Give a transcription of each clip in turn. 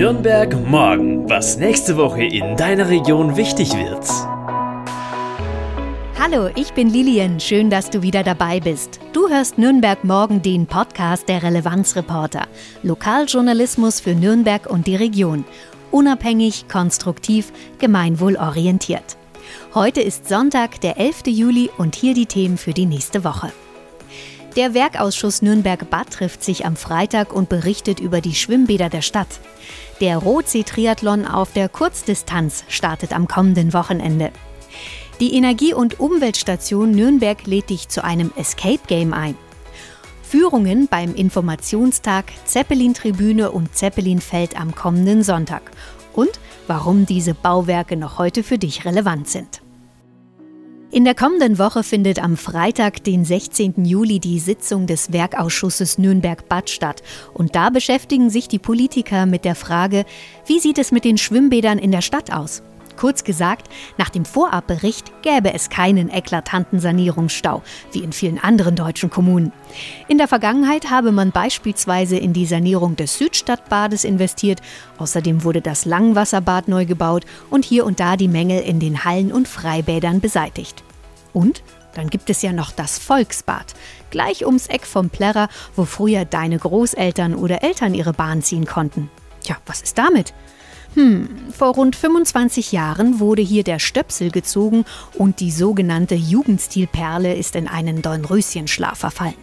Nürnberg morgen, was nächste Woche in deiner Region wichtig wird. Hallo, ich bin Lilian. Schön, dass du wieder dabei bist. Du hörst Nürnberg morgen den Podcast der Relevanzreporter. Lokaljournalismus für Nürnberg und die Region. Unabhängig, konstruktiv, gemeinwohlorientiert. Heute ist Sonntag, der 11. Juli und hier die Themen für die nächste Woche. Der Werkausschuss Nürnberg-Bad trifft sich am Freitag und berichtet über die Schwimmbäder der Stadt. Der Rotsee-Triathlon auf der Kurzdistanz startet am kommenden Wochenende. Die Energie- und Umweltstation Nürnberg lädt dich zu einem Escape Game ein. Führungen beim Informationstag, Zeppelin-Tribüne und Zeppelinfeld am kommenden Sonntag. Und warum diese Bauwerke noch heute für dich relevant sind. In der kommenden Woche findet am Freitag, den 16. Juli, die Sitzung des Werkausschusses Nürnberg-Bad statt. Und da beschäftigen sich die Politiker mit der Frage, wie sieht es mit den Schwimmbädern in der Stadt aus? Kurz gesagt, nach dem Vorabbericht gäbe es keinen eklatanten Sanierungsstau, wie in vielen anderen deutschen Kommunen. In der Vergangenheit habe man beispielsweise in die Sanierung des Südstadtbades investiert, außerdem wurde das Langwasserbad neu gebaut und hier und da die Mängel in den Hallen und Freibädern beseitigt. Und dann gibt es ja noch das Volksbad, gleich ums Eck vom Plärrer, wo früher deine Großeltern oder Eltern ihre Bahn ziehen konnten. Tja, was ist damit? Hm, vor rund 25 Jahren wurde hier der Stöpsel gezogen und die sogenannte Jugendstilperle ist in einen Dornröschenschlaf verfallen.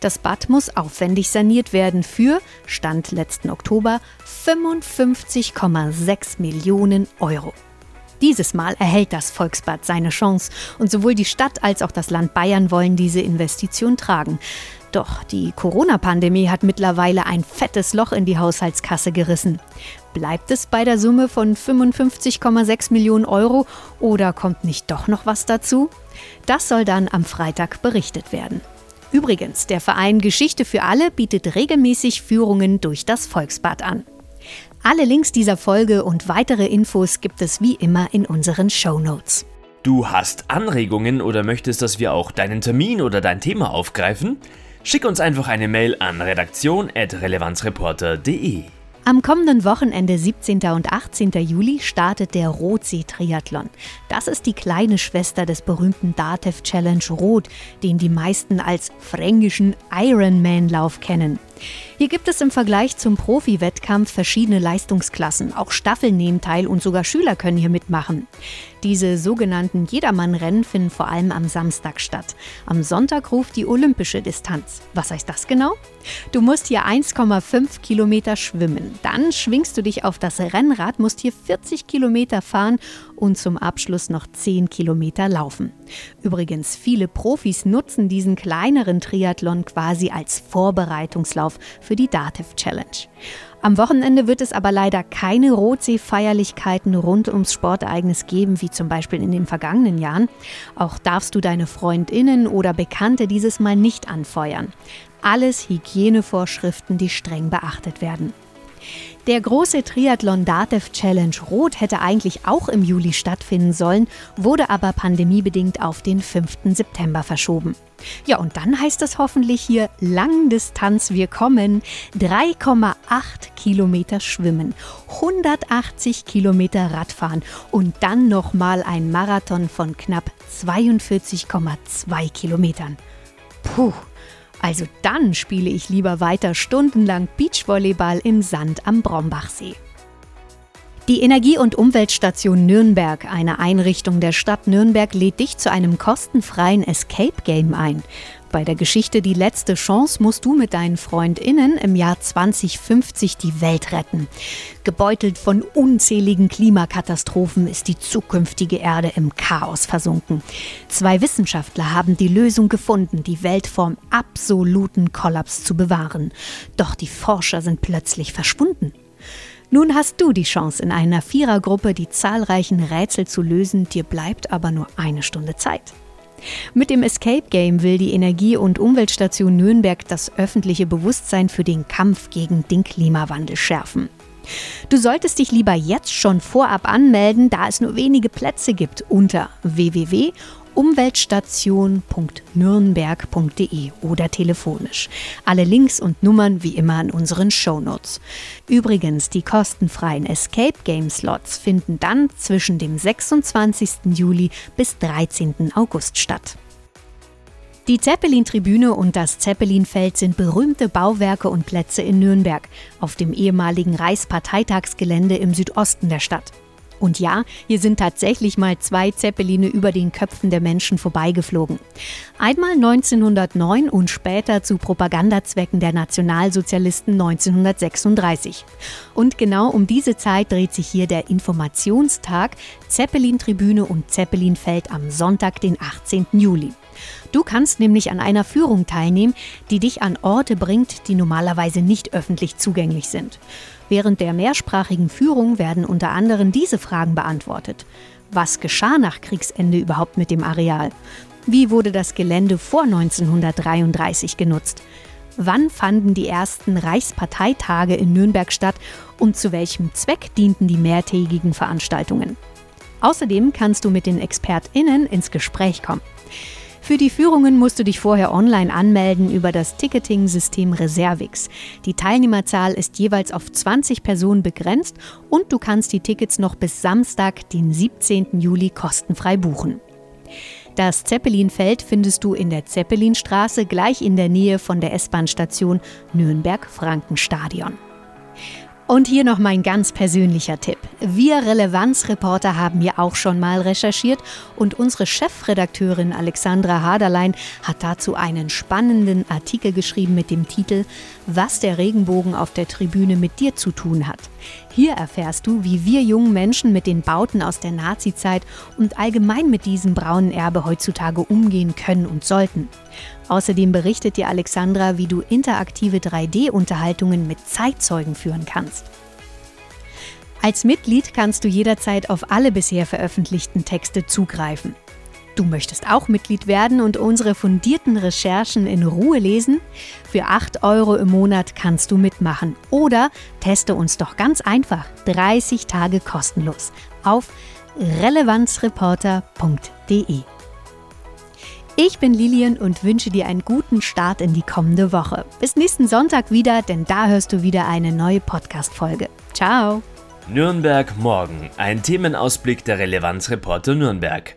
Das Bad muss aufwendig saniert werden für, Stand letzten Oktober, 55,6 Millionen Euro. Dieses Mal erhält das Volksbad seine Chance und sowohl die Stadt als auch das Land Bayern wollen diese Investition tragen. Doch die Corona-Pandemie hat mittlerweile ein fettes Loch in die Haushaltskasse gerissen. Bleibt es bei der Summe von 55,6 Millionen Euro oder kommt nicht doch noch was dazu? Das soll dann am Freitag berichtet werden. Übrigens, der Verein Geschichte für alle bietet regelmäßig Führungen durch das Volksbad an. Alle Links dieser Folge und weitere Infos gibt es wie immer in unseren Show Notes. Du hast Anregungen oder möchtest, dass wir auch deinen Termin oder dein Thema aufgreifen? Schick uns einfach eine Mail an redaktion.relevanzreporter.de. Am kommenden Wochenende 17. und 18. Juli startet der Rotsee-Triathlon. Das ist die kleine Schwester des berühmten Datev Challenge Rot, den die meisten als fränkischen Ironman-Lauf kennen. Hier gibt es im Vergleich zum Profi-Wettkampf verschiedene Leistungsklassen. Auch Staffeln nehmen teil und sogar Schüler können hier mitmachen. Diese sogenannten Jedermann-Rennen finden vor allem am Samstag statt. Am Sonntag ruft die olympische Distanz. Was heißt das genau? Du musst hier 1,5 Kilometer schwimmen. Dann schwingst du dich auf das Rennrad, musst hier 40 Kilometer fahren und zum Abschluss noch 10 Kilometer laufen. Übrigens, viele Profis nutzen diesen kleineren Triathlon quasi als Vorbereitungslauf für die Dativ Challenge. Am Wochenende wird es aber leider keine Rotsee-Feierlichkeiten rund ums Sportereignis geben, wie zum Beispiel in den vergangenen Jahren. Auch darfst du deine Freundinnen oder Bekannte dieses Mal nicht anfeuern. Alles Hygienevorschriften, die streng beachtet werden. Der große Triathlon Datev Challenge Rot hätte eigentlich auch im Juli stattfinden sollen, wurde aber pandemiebedingt auf den 5. September verschoben. Ja, und dann heißt es hoffentlich hier Langdistanz wir kommen. 3,8 Kilometer schwimmen, 180 Kilometer Radfahren und dann nochmal ein Marathon von knapp 42,2 Kilometern. Puh. Also dann spiele ich lieber weiter stundenlang Beachvolleyball im Sand am Brombachsee. Die Energie- und Umweltstation Nürnberg, eine Einrichtung der Stadt Nürnberg, lädt dich zu einem kostenfreien Escape Game ein. Bei der Geschichte Die letzte Chance musst du mit deinen FreundInnen im Jahr 2050 die Welt retten. Gebeutelt von unzähligen Klimakatastrophen ist die zukünftige Erde im Chaos versunken. Zwei Wissenschaftler haben die Lösung gefunden, die Welt vom absoluten Kollaps zu bewahren. Doch die Forscher sind plötzlich verschwunden. Nun hast du die Chance, in einer Vierergruppe die zahlreichen Rätsel zu lösen, dir bleibt aber nur eine Stunde Zeit. Mit dem Escape Game will die Energie- und Umweltstation Nürnberg das öffentliche Bewusstsein für den Kampf gegen den Klimawandel schärfen. Du solltest dich lieber jetzt schon vorab anmelden, da es nur wenige Plätze gibt unter www umweltstation.nürnberg.de oder telefonisch. Alle Links und Nummern wie immer in unseren Shownotes. Übrigens, die kostenfreien Escape Game Slots finden dann zwischen dem 26. Juli bis 13. August statt. Die Zeppelin-Tribüne und das Zeppelin-Feld sind berühmte Bauwerke und Plätze in Nürnberg, auf dem ehemaligen Reichsparteitagsgelände im Südosten der Stadt. Und ja, hier sind tatsächlich mal zwei Zeppeline über den Köpfen der Menschen vorbeigeflogen. Einmal 1909 und später zu Propagandazwecken der Nationalsozialisten 1936. Und genau um diese Zeit dreht sich hier der Informationstag Zeppelin-Tribüne und Zeppelin-Feld am Sonntag, den 18. Juli. Du kannst nämlich an einer Führung teilnehmen, die dich an Orte bringt, die normalerweise nicht öffentlich zugänglich sind. Während der mehrsprachigen Führung werden unter anderem diese Fragen beantwortet. Was geschah nach Kriegsende überhaupt mit dem Areal? Wie wurde das Gelände vor 1933 genutzt? Wann fanden die ersten Reichsparteitage in Nürnberg statt und zu welchem Zweck dienten die mehrtägigen Veranstaltungen? Außerdem kannst du mit den ExpertInnen ins Gespräch kommen. Für die Führungen musst du dich vorher online anmelden über das Ticketing-System Reservix. Die Teilnehmerzahl ist jeweils auf 20 Personen begrenzt und du kannst die Tickets noch bis Samstag, den 17. Juli, kostenfrei buchen. Das Zeppelinfeld findest du in der Zeppelinstraße gleich in der Nähe von der S-Bahn-Station Nürnberg-Frankenstadion. Und hier noch mein ganz persönlicher Tipp. Wir Relevanzreporter haben hier auch schon mal recherchiert und unsere Chefredakteurin Alexandra Haderlein hat dazu einen spannenden Artikel geschrieben mit dem Titel Was der Regenbogen auf der Tribüne mit dir zu tun hat. Hier erfährst du, wie wir jungen Menschen mit den Bauten aus der Nazizeit und allgemein mit diesem braunen Erbe heutzutage umgehen können und sollten. Außerdem berichtet dir Alexandra, wie du interaktive 3D-Unterhaltungen mit Zeitzeugen führen kannst. Als Mitglied kannst du jederzeit auf alle bisher veröffentlichten Texte zugreifen. Du möchtest auch Mitglied werden und unsere fundierten Recherchen in Ruhe lesen? Für 8 Euro im Monat kannst du mitmachen. Oder teste uns doch ganz einfach 30 Tage kostenlos auf relevanzreporter.de. Ich bin Lilian und wünsche dir einen guten Start in die kommende Woche. Bis nächsten Sonntag wieder, denn da hörst du wieder eine neue Podcast-Folge. Ciao! Nürnberg morgen. Ein Themenausblick der Relevanzreporter Nürnberg.